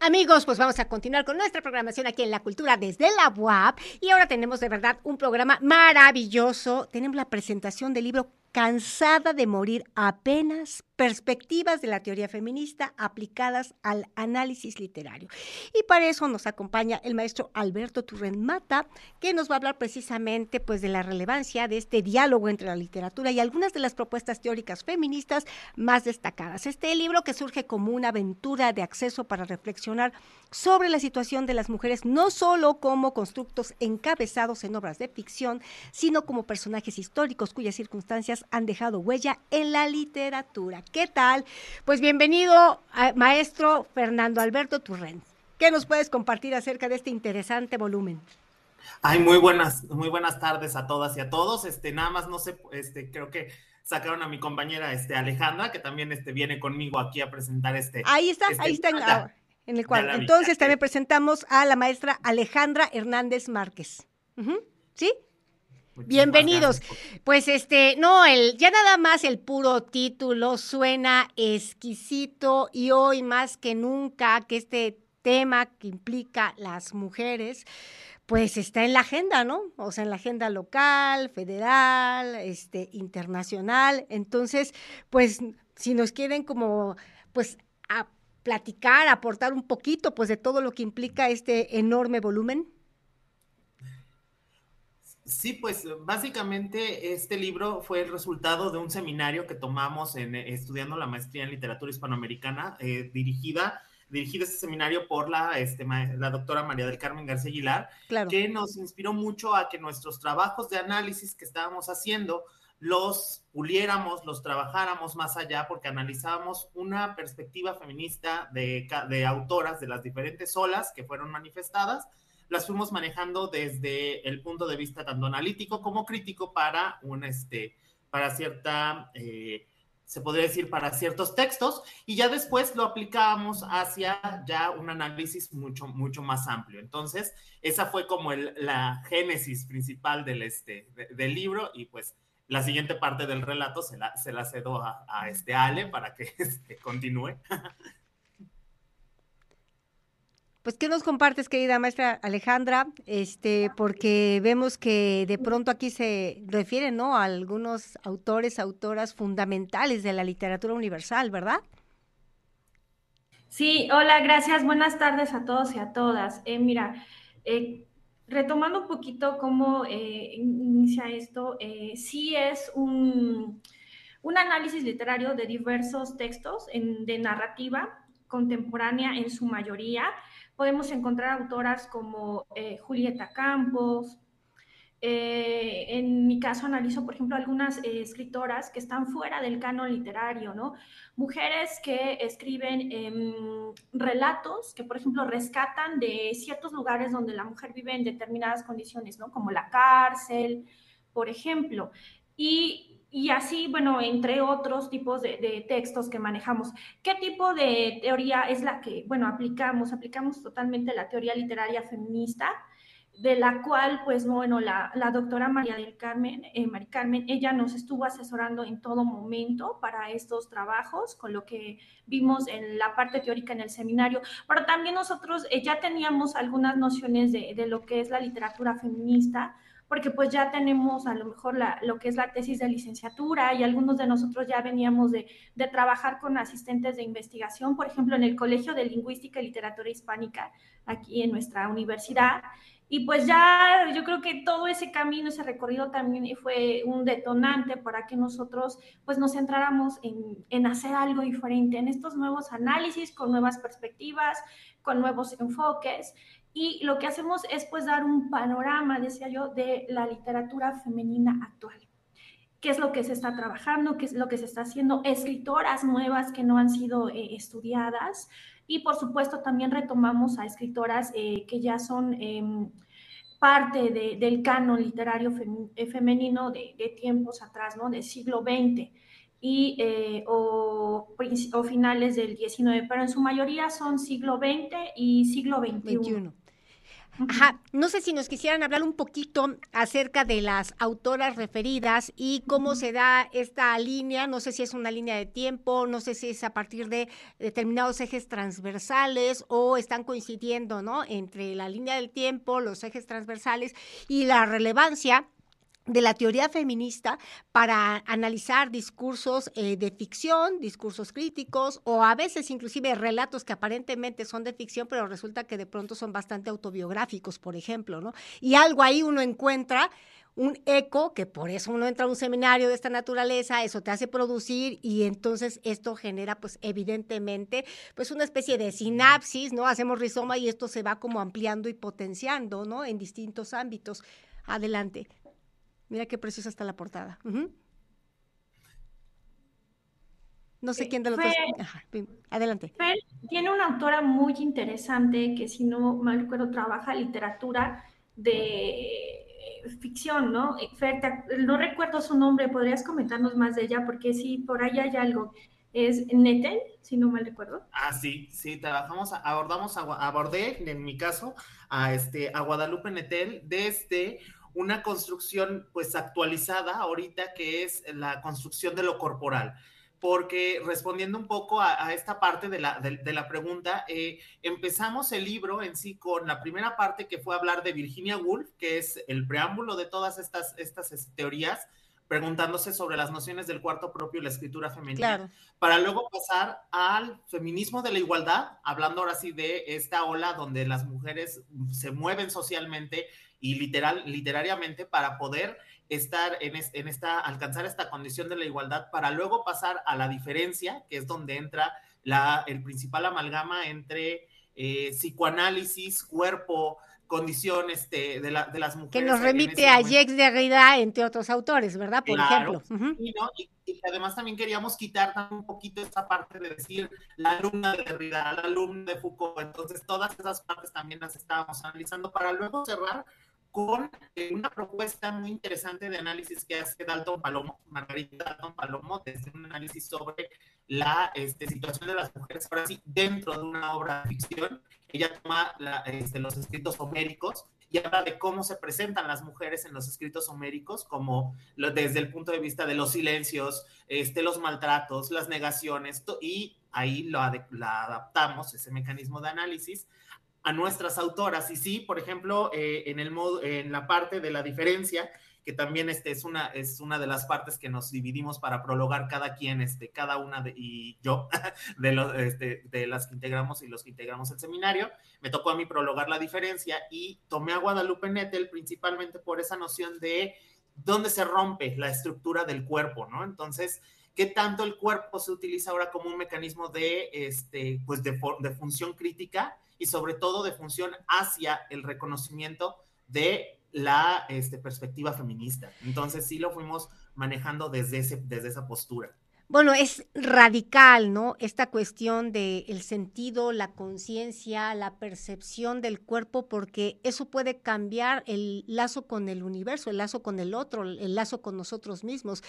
Amigos, pues vamos a continuar con nuestra programación aquí en La Cultura desde la UAP. Y ahora tenemos de verdad un programa maravilloso. Tenemos la presentación del libro Cansada de morir apenas perspectivas de la teoría feminista aplicadas al análisis literario. Y para eso nos acompaña el maestro Alberto Turren Mata, que nos va a hablar precisamente pues de la relevancia de este diálogo entre la literatura y algunas de las propuestas teóricas feministas más destacadas. Este libro que surge como una aventura de acceso para reflexionar sobre la situación de las mujeres no solo como constructos encabezados en obras de ficción, sino como personajes históricos cuyas circunstancias han dejado huella en la literatura. ¿Qué tal? Pues bienvenido, maestro Fernando Alberto Turren. ¿Qué nos puedes compartir acerca de este interesante volumen? Ay, muy buenas, muy buenas tardes a todas y a todos. Este, nada más no sé, este, creo que sacaron a mi compañera este, Alejandra, que también este, viene conmigo aquí a presentar este. Ahí está, este, ahí está en, el cual. Entonces también presentamos a la maestra Alejandra Hernández Márquez. ¿Sí? Bienvenidos. Pues este, no, el, ya nada más el puro título suena exquisito y hoy más que nunca que este tema que implica las mujeres, pues está en la agenda, ¿no? O sea, en la agenda local, federal, este, internacional. Entonces, pues, si nos quieren como, pues, a platicar, aportar un poquito, pues, de todo lo que implica este enorme volumen. Sí, pues básicamente este libro fue el resultado de un seminario que tomamos en, eh, estudiando la maestría en literatura hispanoamericana, eh, dirigida, dirigido este seminario por la, este, la doctora María del Carmen García Aguilar, que nos inspiró mucho a que nuestros trabajos de análisis que estábamos haciendo los puliéramos, los trabajáramos más allá, porque analizábamos una perspectiva feminista de, de autoras de las diferentes olas que fueron manifestadas las fuimos manejando desde el punto de vista tanto analítico como crítico para un, este, para cierta, eh, se podría decir, para ciertos textos, y ya después lo aplicábamos hacia ya un análisis mucho, mucho más amplio. Entonces, esa fue como el, la génesis principal del, este, del libro, y pues la siguiente parte del relato se la, se la cedo a, a este Ale para que este, continúe. Pues, ¿qué nos compartes, querida maestra Alejandra? Este, porque vemos que de pronto aquí se refieren, ¿no? A algunos autores, autoras fundamentales de la literatura universal, ¿verdad? Sí, hola, gracias. Buenas tardes a todos y a todas. Eh, mira, eh, retomando un poquito cómo eh, inicia esto, sí es un, un, análisis literario de diversos textos en, de narrativa contemporánea en su mayoría podemos encontrar autoras como eh, Julieta Campos. Eh, en mi caso analizo, por ejemplo, algunas eh, escritoras que están fuera del canon literario, ¿no? Mujeres que escriben em, relatos que, por ejemplo, rescatan de ciertos lugares donde la mujer vive en determinadas condiciones, ¿no? Como la cárcel, por ejemplo. Y y así, bueno, entre otros tipos de, textos que manejamos. ¿Qué tipo de teoría es la que, bueno, aplicamos? Aplicamos totalmente la teoría literaria feminista, de la cual, pues, bueno, la, doctora María del Carmen, eh, María Carmen, ella nos estuvo asesorando en todo momento para estos trabajos, con lo que vimos en la parte teórica en el seminario, pero también nosotros eh, ya teníamos algunas nociones de, de lo que es la literatura feminista, porque pues ya tenemos a lo mejor lo que es la tesis de licenciatura y algunos de nosotros ya veníamos de, trabajar con asistentes de investigación, por ejemplo, en el Colegio de Lingüística y Literatura Hispánica, aquí en nuestra universidad. Y pues ya yo creo que todo ese camino, ese recorrido también fue un detonante para que nosotros pues nos centráramos en, en hacer algo diferente, en estos nuevos análisis, con nuevas perspectivas, con nuevos enfoques y lo que hacemos es pues dar un panorama, decía yo, de la literatura femenina actual. ¿Qué es lo que se está trabajando? ¿Qué es lo que se está haciendo? Escritoras nuevas que no han sido eh, estudiadas. Y por supuesto también retomamos a escritoras eh, que ya son em, parte del canon literario eh, femenino de, tiempos atrás, ¿no? Del siglo XX y, o, o, finales del XIX, pero en su mayoría son siglo XX y siglo XXI. Ajá, no sé si nos quisieran hablar un poquito acerca de las autoras referidas y cómo se da esta línea, no sé si es una línea de tiempo, no sé si es a partir de determinados ejes transversales o están coincidiendo, ¿no? Entre la línea del tiempo, los ejes transversales y la relevancia de la teoría feminista para analizar discursos eh, de ficción, discursos críticos o a veces inclusive relatos que aparentemente son de ficción, pero resulta que de pronto son bastante autobiográficos, por ejemplo, ¿no? Y algo ahí uno encuentra un eco, que por eso uno entra a un seminario de esta naturaleza, eso te hace producir y entonces esto genera pues evidentemente pues una especie de sinapsis, ¿no? Hacemos rizoma y esto se va como ampliando y potenciando, ¿no? En distintos ámbitos. Adelante. Mira qué preciosa está la portada. No sé quién de los dos. adelante. tiene una autora muy interesante que, si no mal recuerdo, trabaja literatura de ficción, ¿no? Fer, no recuerdo su nombre, ¿podrías comentarnos más de ella? Porque sí, por ahí hay algo. Es Netel, si no mal recuerdo. Ah, sí, sí, trabajamos, abordamos, abordé, en mi caso, a, este, a Guadalupe Netel desde una construcción pues actualizada ahorita que es la construcción de lo corporal. Porque respondiendo un poco a, esta parte de la, de, la pregunta, eh, empezamos el libro en sí con la primera parte que fue hablar de Virginia Woolf, que es el preámbulo de todas estas, estas este, teorías, preguntándose sobre las nociones del cuarto propio y la escritura femenina, para luego pasar al feminismo de la igualdad, hablando ahora sí de esta ola donde las mujeres se mueven socialmente y literal, literariamente para poder estar en, en, esta, alcanzar esta condición de la igualdad para luego pasar a la diferencia, que es donde entra la, el principal amalgama entre eh, psicoanálisis, cuerpo, condición este, de, la, de, las mujeres. Que nos remite a Jacques Derrida, entre otros autores, ¿verdad? Por ejemplo. y, ¿no? y, además también queríamos quitar un poquito esa parte de decir la alumna de Derrida, la alumna de Foucault. Entonces, todas esas partes también las estábamos analizando para luego cerrar con eh, una propuesta muy interesante de análisis que hace Dalton Palomo, Margarita Dalton Palomo, desde un análisis sobre la este, situación de las mujeres, ahora sí, dentro de una obra de ficción. Ella toma este, los escritos homéricos y habla de cómo se presentan las mujeres en los escritos homéricos, como desde el punto de vista de los silencios, este, los maltratos, las negaciones, y ahí lo, la adaptamos, ese mecanismo de análisis, a nuestras autoras. Y sí, por ejemplo, eh, en, el modo, en la parte de la diferencia, que también este, es, una, es una de las partes que nos dividimos para prologar cada quien, este, cada una de, y yo, de, los, este, de las que integramos y los que integramos el seminario. Me tocó a mí prologar la diferencia y tomé a Guadalupe Nettel principalmente por esa noción de dónde se rompe la estructura del cuerpo, ¿no? Entonces, ¿qué tanto el cuerpo se utiliza ahora como un mecanismo de, este, pues de, de función crítica? Y sobre todo de función hacia el reconocimiento de la este, perspectiva feminista. Entonces sí lo fuimos manejando desde, ese, desde esa postura. Bueno, es radical, ¿no? Esta cuestión del el sentido, la conciencia, la percepción del cuerpo, porque eso puede cambiar el lazo con el universo, el lazo con el otro, el lazo con nosotros mismos.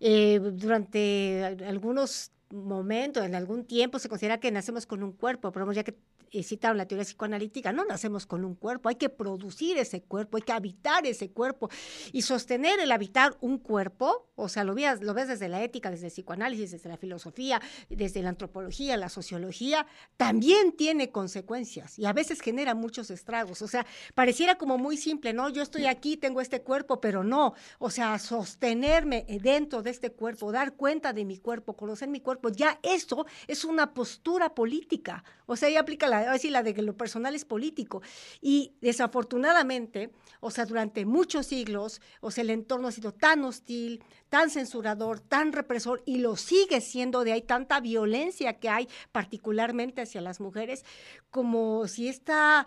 Eh, durante algunos momentos, en algún tiempo, se considera que nacemos con un cuerpo, pero ya que eh, citaron la teoría psicoanalítica, no nacemos con un cuerpo, hay que producir ese cuerpo, hay que habitar ese cuerpo y sostener el habitar un cuerpo, o sea, lo ves, lo ves desde la ética, desde el psicoanálisis, desde la filosofía, desde la antropología, la sociología, también tiene consecuencias y a veces genera muchos estragos, o sea, pareciera como muy simple, ¿no? Yo estoy aquí, tengo este cuerpo, pero no, o sea, sostenerme dentro de este cuerpo, dar cuenta de mi cuerpo, conocer mi cuerpo, ya esto es una postura política, o sea, ya aplica la decir, la de que lo personal es político. Y desafortunadamente, o sea, durante muchos siglos, o sea, el entorno ha sido tan hostil, tan censurador, tan represor, y lo sigue siendo de ahí tanta violencia que hay, particularmente hacia las mujeres, como si esta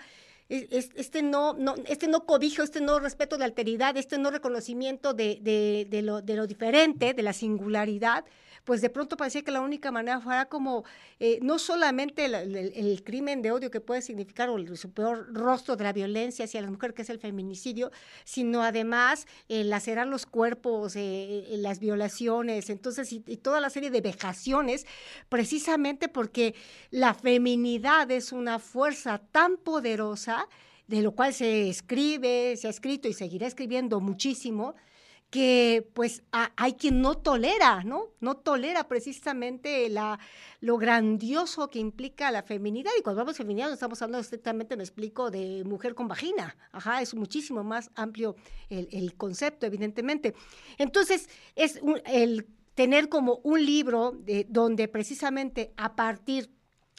este no, no, este no cobijo, este no respeto de alteridad, este no reconocimiento de, de, de, lo, de lo diferente, de la singularidad, pues de pronto parecía que la única manera fuera como eh, no solamente el, crimen de odio que puede significar o el, su peor rostro de la violencia hacia la mujer, que es el feminicidio, sino además lacerar los cuerpos, eh, eh, las violaciones, entonces, y, y toda la serie de vejaciones, precisamente porque la feminidad es una fuerza tan poderosa de lo cual se escribe, se ha escrito y seguirá escribiendo muchísimo, que pues hay quien no tolera, ¿no? No tolera precisamente la, lo grandioso que implica la feminidad. Y cuando hablamos de feminidad estamos hablando estrictamente, me explico, de mujer con vagina. Ajá, es muchísimo más amplio el, concepto, evidentemente. Entonces, es el tener como un libro de, donde precisamente a partir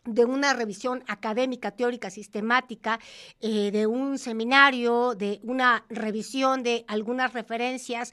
de una revisión académica, teórica, sistemática, eh, de un seminario, de una revisión de algunas referencias,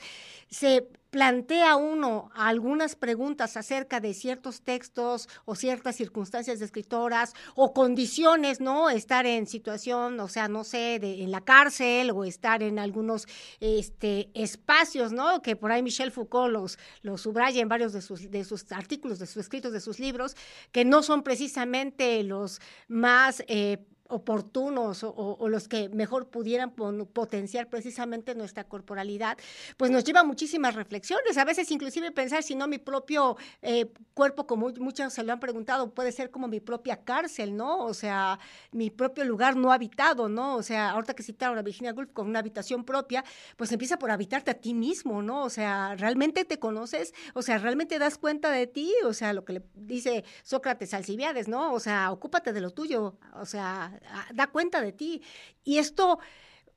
se plantea uno algunas preguntas acerca de ciertos textos o ciertas circunstancias de escritoras o condiciones, ¿no? Estar en situación, o sea, no sé, en la cárcel o estar en algunos este, espacios, ¿no? Que por ahí Michel Foucault los, los subraya en varios de sus, de sus artículos, de sus escritos, de sus libros, que no son precisamente los más... Eh, oportunos o, los que mejor pudieran potenciar precisamente nuestra corporalidad, pues nos lleva a muchísimas reflexiones. A veces inclusive pensar si no mi propio eh, cuerpo, como muchos se lo han preguntado, puede ser como mi propia cárcel, ¿no? O sea, mi propio lugar no habitado, ¿no? O sea, ahorita que citaron a Virginia Woolf con una habitación propia, pues empieza por habitarte a ti mismo, ¿no? O sea, ¿realmente te conoces? O sea, ¿realmente das cuenta de ti? O sea, lo que le dice Sócrates Alcibiades, ¿no? O sea, ocúpate de lo tuyo, o sea, da cuenta de ti. Y esto,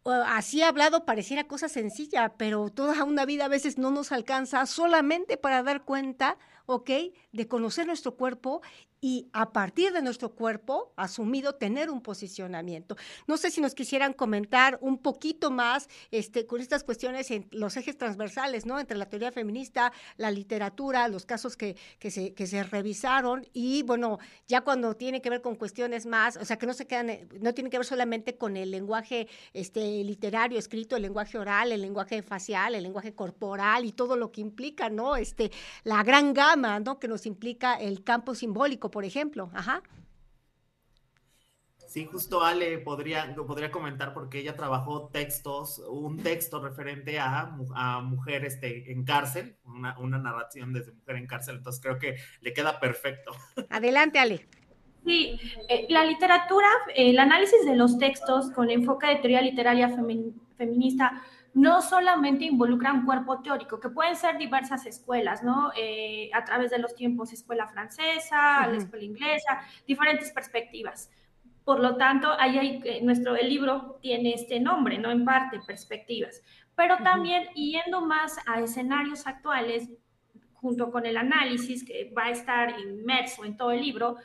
así hablado, pareciera cosa sencilla, pero toda una vida a veces no nos alcanza solamente para dar cuenta, ¿ok? De conocer nuestro cuerpo y a partir de nuestro cuerpo asumido tener un posicionamiento. No sé si nos quisieran comentar un poquito más este, con estas cuestiones en los ejes transversales, ¿no? Entre la teoría feminista, la literatura, los casos que, que, se, que se revisaron y, bueno, ya cuando tiene que ver con cuestiones más, o sea, que no se quedan, no tiene que ver solamente con el lenguaje este, literario, escrito, el lenguaje oral, el lenguaje facial, el lenguaje corporal y todo lo que implica, ¿no? Este, la gran gama, ¿no? Que nos implica el campo simbólico por ejemplo. Ajá. Sí, justo Ale podría, podría comentar porque ella trabajó textos, un texto referente a, a mujer este, en cárcel, una, narración desde mujer en cárcel, entonces creo que le queda perfecto. Adelante, Ale. Sí, eh, la literatura, el análisis de los textos con enfoque de teoría literaria feminista no solamente involucra un cuerpo teórico, que pueden ser diversas escuelas, ¿no? Eh, a través de los tiempos, escuela francesa, la escuela inglesa, diferentes perspectivas. Por lo tanto, ahí hay, eh, nuestro, el libro tiene este nombre, ¿no? En parte, perspectivas. Pero también yendo más a escenarios actuales, junto con el análisis que va a estar inmerso en todo el libro,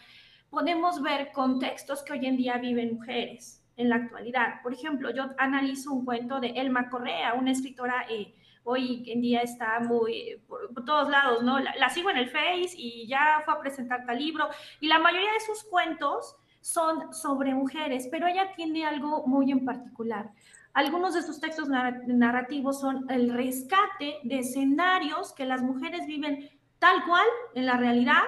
podemos ver contextos que hoy en día viven mujeres, en la actualidad. Por ejemplo, yo analizo un cuento de Elma Correa, una escritora eh, hoy en día está muy por, todos lados, ¿no? La, sigo en el Face y ya fue a presentar tal libro y la mayoría de sus cuentos son sobre mujeres, pero ella tiene algo muy en particular. Algunos de sus textos narrativos son el rescate de escenarios que las mujeres viven tal cual en la realidad,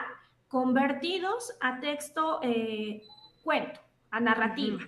convertidos a texto eh, cuento, a narrativa.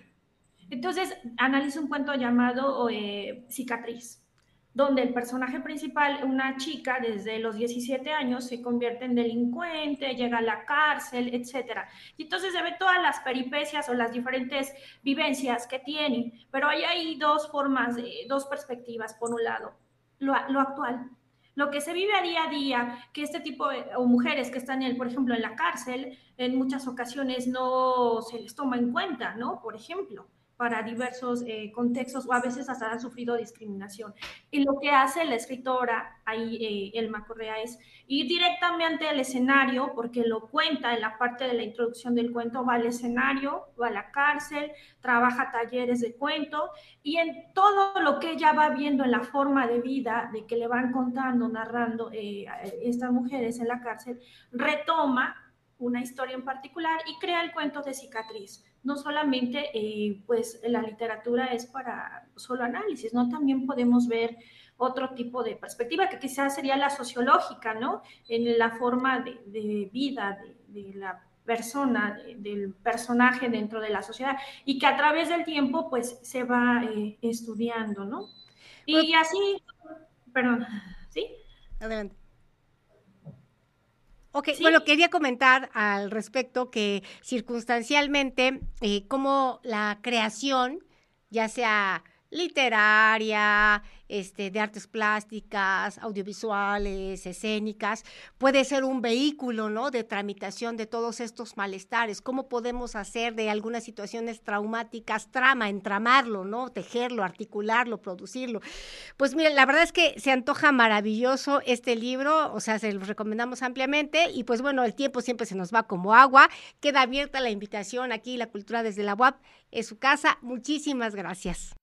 Entonces, analizo un cuento llamado eh, Cicatriz, donde el personaje principal, una chica desde los 17 años, se convierte en delincuente, llega a la cárcel, etc. Y entonces se ve todas las peripecias o las diferentes vivencias que tiene, pero hay ahí dos formas, dos perspectivas. Por un lado, lo, actual, lo que se vive a día a día, que este tipo de, o mujeres que están, en, por ejemplo, en la cárcel, en muchas ocasiones no se les toma en cuenta, ¿no? Por ejemplo para diversos eh, contextos o a veces hasta han sufrido discriminación. Y lo que hace la escritora, ahí eh, Elma Correa, es ir directamente al escenario, porque lo cuenta en la parte de la introducción del cuento, va al escenario, va a la cárcel, trabaja talleres de cuento y en todo lo que ella va viendo en la forma de vida de que le van contando, narrando eh, estas mujeres en la cárcel, retoma una historia en particular y crea el cuento de cicatriz no solamente eh, pues la literatura es para solo análisis, ¿no? También podemos ver otro tipo de perspectiva que quizás sería la sociológica, ¿no? En la forma de, vida de, la persona, del personaje dentro de la sociedad y que a través del tiempo pues se va eh, estudiando, ¿no? Y pues así, perdón, ¿sí? Adelante. Ok, bueno, quería comentar al respecto que circunstancialmente, eh, como la creación ya sea literaria, este, de artes plásticas, audiovisuales, escénicas, puede ser un vehículo, ¿no? De tramitación de todos estos malestares. ¿Cómo podemos hacer de algunas situaciones traumáticas trama, entramarlo, ¿no? Tejerlo, articularlo, producirlo. Pues miren, la verdad es que se antoja maravilloso este libro, o sea, se lo recomendamos ampliamente y pues bueno, el tiempo siempre se nos va como agua. Queda abierta la invitación aquí, la cultura desde la UAP, es su casa. Muchísimas gracias.